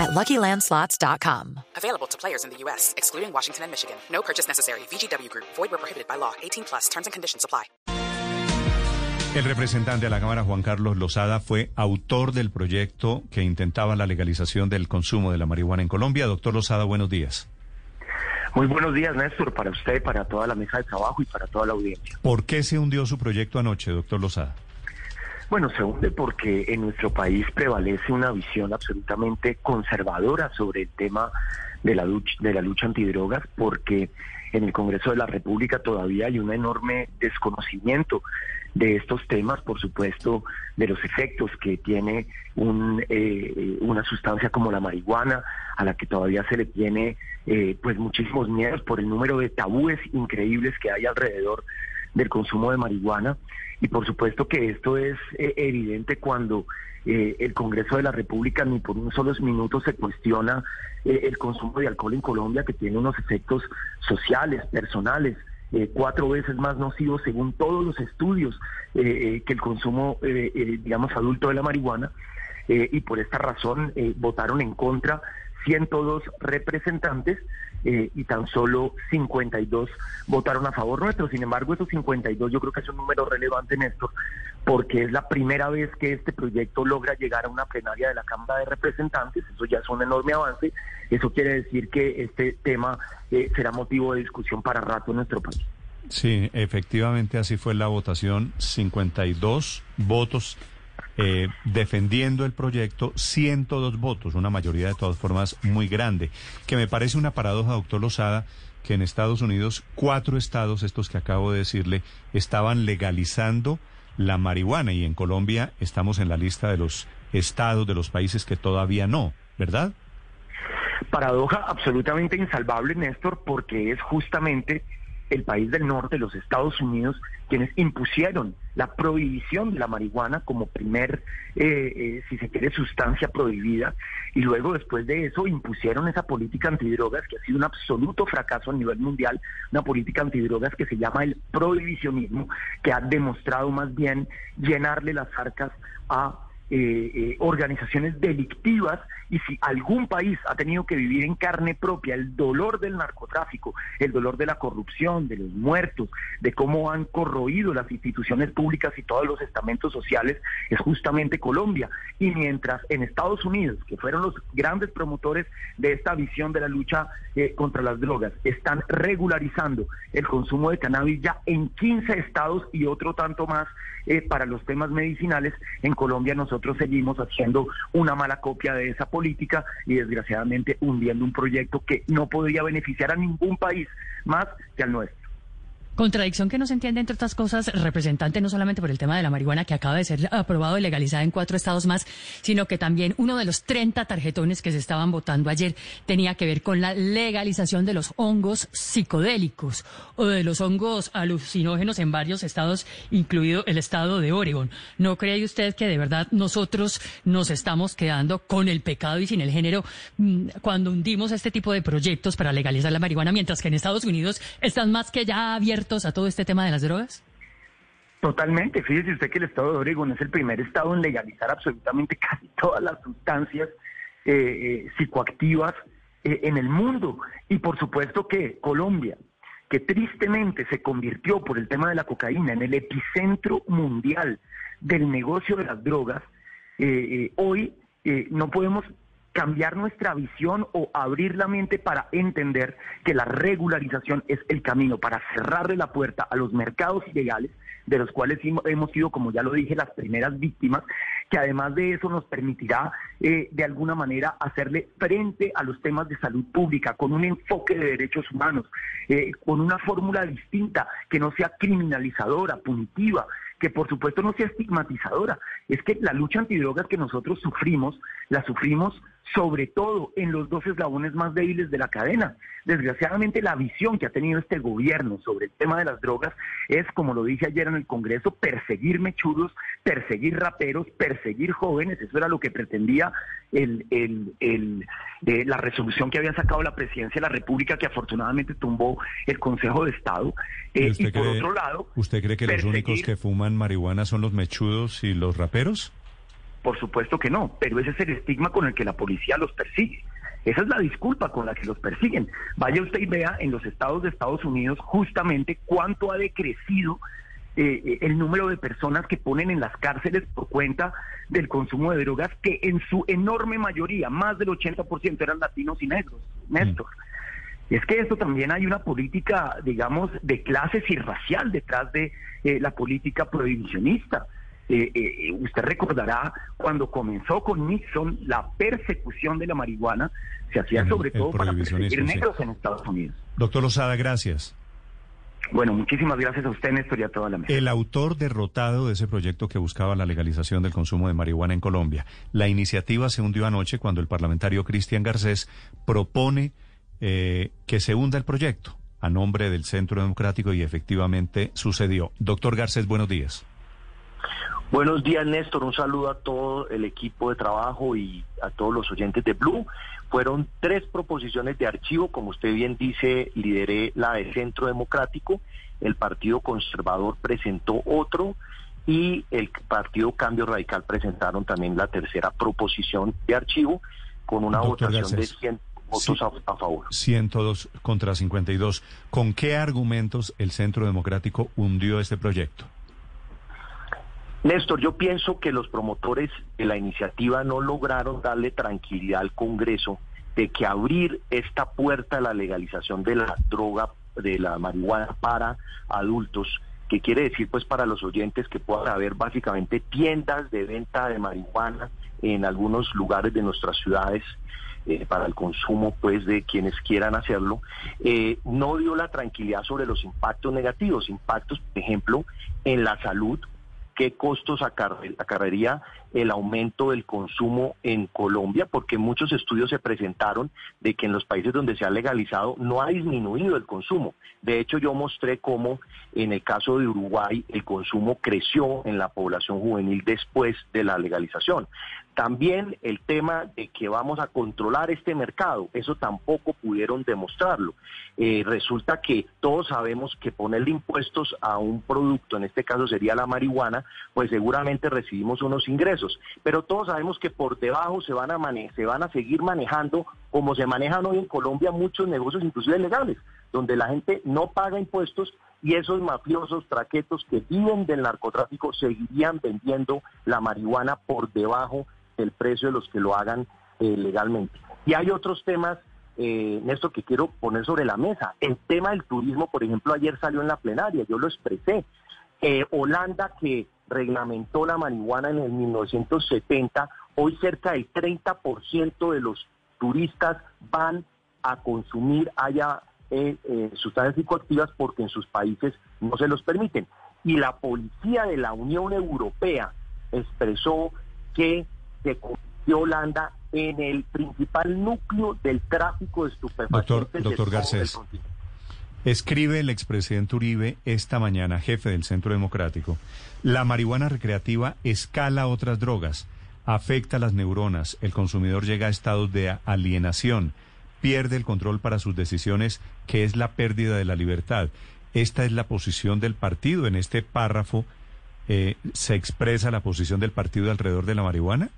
at LuckyLandSlots.com. Available to players in the U.S., excluding Washington and Michigan. No purchase necessary. VGW Group. Void where prohibited by law. 18 plus. Terms and conditions apply. El representante de la Cámara, Juan Carlos Lozada, fue autor del proyecto que intentaba la legalización del consumo de la marihuana en Colombia. Doctor Lozada, buenos días. Muy buenos días, Néstor, para usted, para toda la mesa de trabajo y para toda la audiencia. ¿Por qué se hundió su proyecto anoche, doctor Lozada? Bueno, se hunde porque en nuestro país prevalece una visión absolutamente conservadora sobre el tema de la lucha, de la lucha antidrogas, porque en el Congreso de la República todavía hay un enorme desconocimiento de estos temas, por supuesto, de los efectos que tiene un, eh, una sustancia como la marihuana, a la que todavía se le tiene eh, pues muchísimos miedos por el número de tabúes increíbles que hay alrededor del consumo de marihuana. Y por supuesto que esto es eh, evidente cuando eh, el Congreso de la República ni por unos solos minutos se cuestiona eh, el consumo de alcohol en Colombia, que tiene unos efectos sociales, personales, cuatro veces más nocivos según todos los estudios que el consumo, digamos, adulto de la marihuana. y por esta razón votaron en contra 102 representantes eh, y tan solo 52 votaron a favor nuestro. Sin embargo, esos 52 yo creo que es un número relevante, Néstor, porque es la primera vez que este proyecto logra llegar a una plenaria de la Cámara de Representantes. Eso ya es un enorme avance. Eso quiere decir que este tema eh, será motivo de discusión para rato en nuestro país. Sí, efectivamente así fue la votación. 52 votos eh, defendiendo el proyecto, 102 votos, una mayoría de todas formas muy grande, que me parece una paradoja, doctor Lozada, que en Estados Unidos cuatro estados, estos que acabo de decirle, estaban legalizando la marihuana y en Colombia estamos en la lista de los estados, de los países que todavía no, ¿verdad? Paradoja absolutamente insalvable, Néstor, porque es justamente el país del norte, los Estados Unidos, quienes impusieron la prohibición de la marihuana como primer, eh, eh, si se quiere, sustancia prohibida, y luego después de eso impusieron esa política antidrogas que ha sido un absoluto fracaso a nivel mundial, una política antidrogas que se llama el prohibicionismo, que ha demostrado más bien llenarle las arcas a eh, eh, organizaciones delictivas y si algún país ha tenido que vivir en carne propia el dolor del narcotráfico, el dolor de la corrupción, de los muertos, de cómo han corroído las instituciones públicas y todos los estamentos sociales, es justamente Colombia. Y mientras en Estados Unidos, que fueron los grandes promotores de esta visión de la lucha eh, contra las drogas, están regularizando el consumo de cannabis ya en 15 estados y otro tanto más para los temas medicinales, en Colombia nosotros nosotros seguimos haciendo una mala copia de esa política y desgraciadamente hundiendo un proyecto que no podría beneficiar a ningún país más que al nuestro. Contradicción que no se entiende, entre otras cosas, representante no solamente por el tema de la marihuana que acaba de ser aprobado y legalizada en cuatro estados más, sino que también uno de los 30 tarjetones que se estaban votando ayer tenía que ver con la legalización de los hongos psicodélicos o de los hongos alucinógenos en varios estados, incluido el estado de Oregon. ¿No cree usted que de verdad nosotros nos estamos quedando con el pecado y sin el género mm, cuando hundimos este tipo de proyectos para legalizar la marihuana, mientras que en Estados Unidos están más que ya abiertos a todo este tema de las drogas? Totalmente. Fíjese usted que el estado de Oregon es el primer estado en legalizar absolutamente casi todas las sustancias eh, eh, psicoactivas eh, en el mundo. Y por supuesto que Colombia, que tristemente se convirtió por el tema de la cocaína en el epicentro mundial del negocio de las drogas, hoy no podemos cambiar nuestra visión o abrir la mente para entender que la regularización es el camino para cerrarle la puerta a los mercados ilegales, de los cuales hemos sido, como ya lo dije, las primeras víctimas, que además de eso nos permitirá eh, de alguna manera hacerle frente a los temas de salud pública con un enfoque de derechos humanos, eh, con una fórmula distinta que no sea criminalizadora, punitiva, que por supuesto no sea estigmatizadora. Es que la lucha antidrogas que nosotros sufrimos, la sufrimos sobre todo en los dos eslabones más débiles de la cadena. Desgraciadamente la visión que ha tenido este gobierno sobre el tema de las drogas es, como lo dije ayer en el Congreso, perseguir mechudos, perseguir raperos, perseguir jóvenes. Eso era lo que pretendía el, el, eh, la resolución que había sacado la Presidencia de la República, que afortunadamente tumbó el Consejo de Estado. Eh, y, por otro lado... ¿Usted cree que los únicos que fuman marihuana son los mechudos y los raperos? Por supuesto que no, pero ese es el estigma con el que la policía los persigue. Esa es la disculpa con la que los persiguen. Vaya usted y vea en los estados de Estados Unidos justamente cuánto ha decrecido eh, eh, el número de personas que ponen en las cárceles por cuenta del consumo de drogas, que en su enorme mayoría, más del 80% eran latinos y negros, Néstor. Mm. Es que esto también hay una política, digamos, de clases y racial detrás de eh, la política prohibicionista. Eh, eh, usted recordará cuando comenzó con Nixon la persecución de la marihuana, se hacía sobre todo para perseguir negros en Estados Unidos. Doctor Lozada, gracias. Bueno, muchísimas gracias a usted, Néstor, y a toda la mesa. El autor derrotado de ese proyecto que buscaba la legalización del consumo de marihuana en Colombia. La iniciativa se hundió anoche cuando el parlamentario Cristian Garcés propone eh, que se hunda el proyecto a nombre del Centro Democrático y efectivamente sucedió. Doctor Garcés, buenos días. Buenos días, Néstor. Un saludo a todo el equipo de trabajo y a todos los oyentes de Blue. Fueron tres proposiciones de archivo, como usted bien dice, lideré la de Centro Democrático, el Partido Conservador presentó otro y el Partido Cambio Radical presentaron también la tercera proposición de archivo con una votación de 100 votos a, a, favor. 102 contra 52. ¿Con qué argumentos el Centro Democrático hundió este proyecto? Néstor, yo pienso que los promotores de la iniciativa no lograron darle tranquilidad al Congreso de que abrir esta puerta a la legalización de la droga, de la marihuana para adultos, que quiere decir pues para los oyentes que puedan haber básicamente tiendas de venta de marihuana en algunos lugares de nuestras ciudades eh, para el consumo pues de quienes quieran hacerlo, eh, no dio la tranquilidad sobre los impactos negativos, impactos por ejemplo en la salud, qué costos acarrearía el aumento del consumo en Colombia, porque muchos estudios se presentaron de que en los países donde se ha legalizado no ha disminuido el consumo. De hecho, yo mostré cómo en el caso de Uruguay el consumo creció en la población juvenil después de la legalización. También el tema de que vamos a controlar este mercado, eso tampoco pudieron demostrarlo. Eh, resulta que todos sabemos que ponerle impuestos a un producto, en este caso sería la marihuana, pues seguramente recibimos unos ingresos. Pero todos sabemos que por debajo se van a, se van a seguir manejando como se manejan hoy en Colombia muchos negocios, inclusive legales, donde la gente no paga impuestos y esos mafiosos traquetos que viven del narcotráfico seguirían vendiendo la marihuana por debajo el precio de los que lo hagan eh, legalmente. Y hay otros temas, eh, Néstor, que quiero poner sobre la mesa. El tema del turismo, por ejemplo, ayer salió en la plenaria, yo lo expresé. Eh, Holanda, que reglamentó la marihuana en el 1970, hoy cerca del 30% de los turistas van a consumir allá eh, sustancias psicoactivas porque en sus países no se los permiten. Y la policía de la Unión Europea expresó que se convirtió Holanda en el principal núcleo del tráfico de estupefacientes. Doctor, doctor Garcés, escribe el expresidente Uribe esta mañana, jefe del Centro Democrático, la marihuana recreativa escala otras drogas, afecta las neuronas, el consumidor llega a estados de alienación, pierde el control para sus decisiones, que es la pérdida de la libertad. Esta es la posición del partido. En este párrafo eh, se expresa la posición del partido alrededor de la marihuana.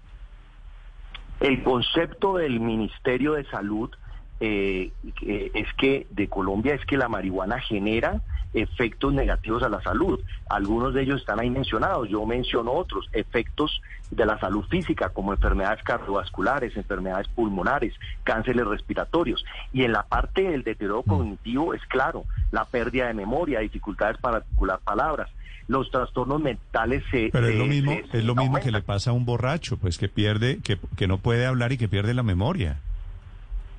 El concepto del Ministerio de Salud eh, es que de Colombia es que la marihuana genera efectos negativos a la salud. Algunos de ellos están ahí mencionados, yo menciono otros, efectos de la salud física como enfermedades cardiovasculares, enfermedades pulmonares, cánceres respiratorios. Y en la parte del deterioro mm. cognitivo es claro, la pérdida de memoria, dificultades para articular palabras los trastornos mentales se... Pero es lo mismo, es lo mismo que le pasa a un borracho, pues que pierde, que, que no puede hablar y que pierde la memoria.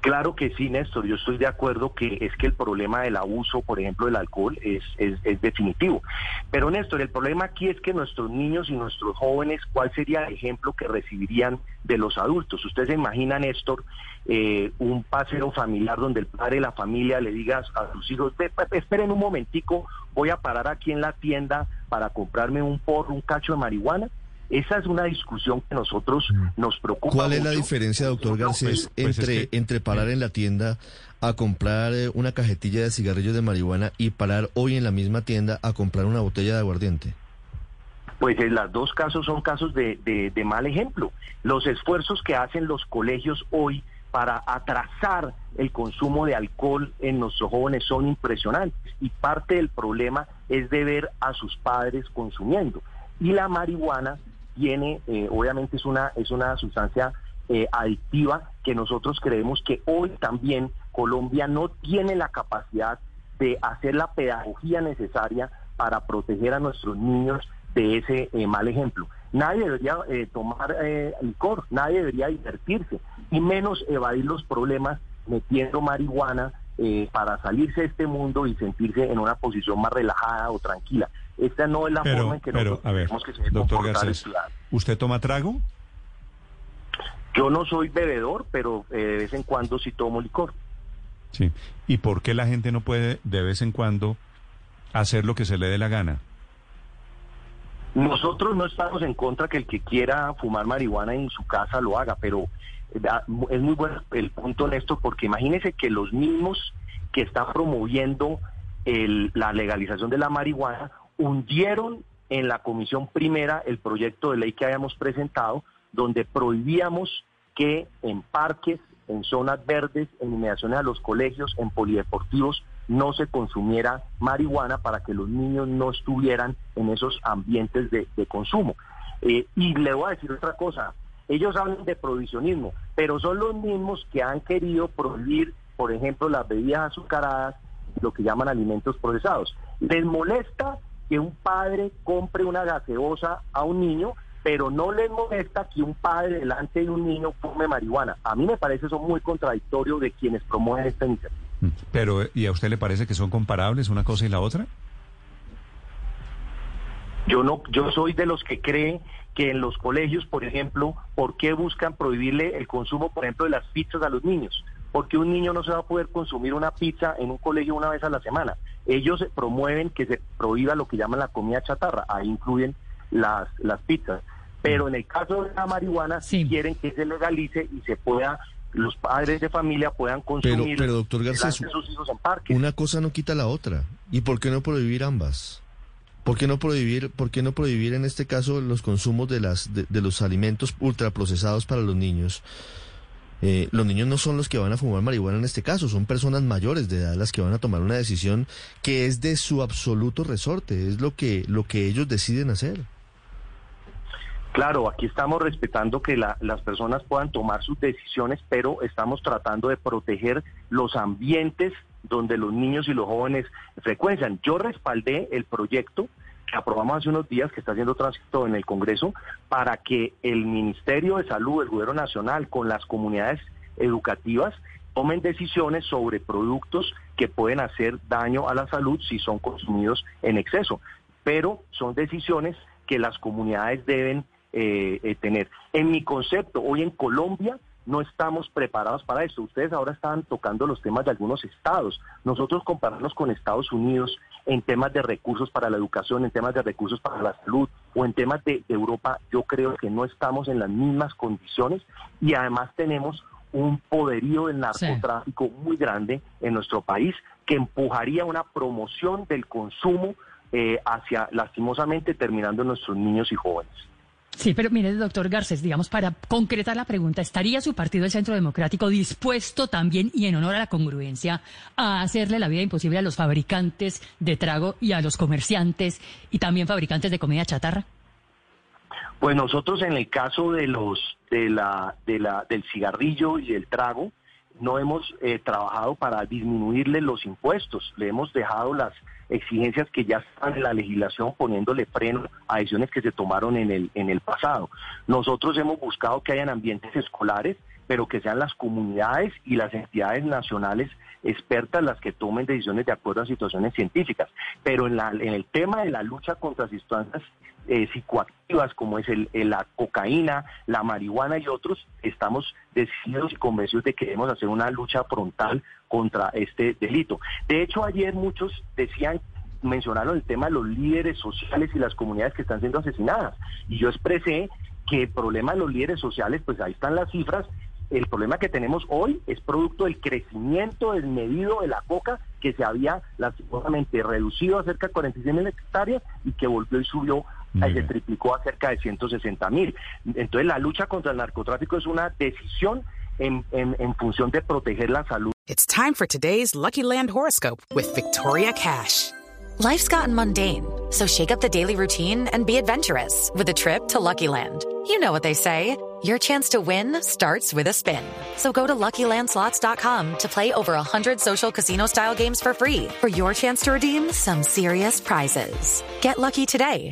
Claro que sí, Néstor. Yo estoy de acuerdo que es que el problema del abuso, por ejemplo, del alcohol es, es, definitivo. Pero, Néstor, el problema aquí es que nuestros niños y nuestros jóvenes, ¿cuál sería el ejemplo que recibirían de los adultos? Usted se imagina, Néstor, eh, un paseo familiar donde el padre de la familia le diga a sus hijos, esperen un momentico, voy a parar aquí en la tienda para comprarme un porro, un cacho de marihuana. Esa es una discusión que nosotros mm. nos preocupa. ¿Cuál es la diferencia, doctor Garcés, pues, entre, entre parar en la tienda a comprar eh, una cajetilla de cigarrillos de marihuana y parar hoy en la misma tienda a comprar una botella de aguardiente? Pues en los dos casos son casos de, de mal ejemplo. Los esfuerzos que hacen los colegios hoy para atrasar el consumo de alcohol en nuestros jóvenes son impresionantes y parte del problema es de ver a sus padres consumiendo. Y la marihuana tiene, eh, obviamente es una, es una sustancia eh, adictiva que nosotros creemos que hoy también Colombia no tiene la capacidad de hacer la pedagogía necesaria para proteger a nuestros niños de ese eh, mal ejemplo. Nadie debería tomar licor, nadie debería divertirse, y menos evadir los problemas metiendo marihuana para salirse de este mundo y sentirse en una posición más relajada o tranquila. Esta no es la forma en que pero, nosotros a ver, que se doctor Garcés, ¿usted toma trago? Yo no soy bebedor, pero eh, de vez en cuando sí tomo licor. Sí. ¿Y por qué la gente no puede de vez en cuando hacer lo que se le dé la gana? Nosotros no estamos en contra que el que quiera fumar marihuana en su casa lo haga, pero eh, es muy bueno el punto, Néstor, porque imagínese que los mismos que están promoviendo la legalización de la marihuana hundieron en la comisión primera el proyecto de ley que habíamos presentado, donde prohibíamos que en parques, en zonas verdes, en inmediaciones a los colegios, en polideportivos, no se consumiera marihuana para que los niños no estuvieran en esos ambientes de, consumo. Eh, y le voy a decir otra cosa, ellos hablan de prohibicionismo, pero son los mismos que han querido prohibir, por ejemplo, las bebidas azucaradas, lo que llaman alimentos procesados. Les molesta que un padre compre una gaseosa a un niño, pero no les molesta que un padre delante de un niño fume marihuana. A mí me parece eso muy contradictorio de quienes promueven esta iniciativa. Mm, pero, ¿y a usted le parece que son comparables una cosa y la otra? Yo no, yo soy de los que creen que en los colegios, por ejemplo, ¿por qué buscan prohibirle el consumo, por ejemplo, de las pizzas a los niños? Porque un niño no se va a poder consumir una pizza en un colegio una vez a la semana. Ellos promueven que se prohíba lo que llaman la comida chatarra, ahí incluyen las, las pizzas. Pero en el caso de la marihuana, quieren que se legalice y se pueda los padres de familia puedan consumir pero, doctor Garcés, sus hijos en parques. Una cosa no quita la otra. ¿Y por qué no prohibir ambas? ¿Por qué no prohibir, por qué no prohibir en este caso los consumos de las de los alimentos ultraprocesados para los niños? Eh, los niños no son los que van a fumar marihuana en este caso, son personas mayores de edad las que van a tomar una decisión que es de su absoluto resorte, es lo que, lo que ellos deciden hacer. Claro, aquí estamos respetando que las personas puedan tomar sus decisiones, pero estamos tratando de proteger los ambientes donde los niños y los jóvenes frecuencian. Yo respaldé el proyecto que aprobamos hace unos días, que está haciendo tránsito en el Congreso, para que el Ministerio de Salud, el Gobierno Nacional, con las comunidades educativas, tomen decisiones sobre productos que pueden hacer daño a la salud si son consumidos en exceso. Pero son decisiones que las comunidades deben eh, eh, tener. En mi concepto, hoy en Colombia no estamos preparados para esto. Ustedes ahora están tocando los temas de algunos estados. Nosotros compararnos con Estados Unidos en temas de recursos para la educación, en temas de recursos para la salud o en temas de, Europa, yo creo que no estamos en las mismas condiciones y además tenemos un poderío del narcotráfico muy grande en nuestro país que empujaría una promoción del consumo eh, hacia, lastimosamente, terminando en nuestros niños y jóvenes. Sí, pero mire, doctor Garcés, digamos, para concretar la pregunta, ¿estaría su partido, el Centro Democrático, dispuesto también, y en honor a la congruencia, a hacerle la vida imposible a los fabricantes de trago y a los comerciantes y también fabricantes de comida chatarra? Pues nosotros en el caso de los de la, de la del cigarrillo y el trago no hemos eh, trabajado para disminuirle los impuestos, le hemos dejado las exigencias que ya están en la legislación poniéndole freno a decisiones que se tomaron en el, en el pasado. Nosotros hemos buscado que hayan ambientes escolares pero que sean las comunidades y las entidades nacionales expertas las que tomen decisiones de acuerdo a situaciones científicas. Pero en, la, en el tema de la lucha contra sustancias eh, psicoactivas como es el, la cocaína, la marihuana y otros, estamos decididos y convencidos de que debemos hacer una lucha frontal contra este delito. De hecho, ayer muchos decían mencionaron el tema de los líderes sociales y las comunidades que están siendo asesinadas. Y yo expresé que el problema de los líderes sociales, pues ahí están las cifras, el problema que tenemos hoy es producto del crecimiento desmedido de la coca que se había lastimosamente reducido a cerca de 46 mil hectáreas y que volvió y subió, se triplicó a cerca de 160 mil. Entonces la lucha contra el narcotráfico es una decisión en, en, en función de proteger la salud. It's time for today's Lucky Land horoscope with Victoria Cash. Life's gotten mundane, so shake up the daily routine and be adventurous with a trip to Lucky Land. You know what they say. Your chance to win starts with a spin. So go to LuckyLandSlots.com to play over 100 social casino-style games for free for your chance to redeem some serious prizes. Get lucky today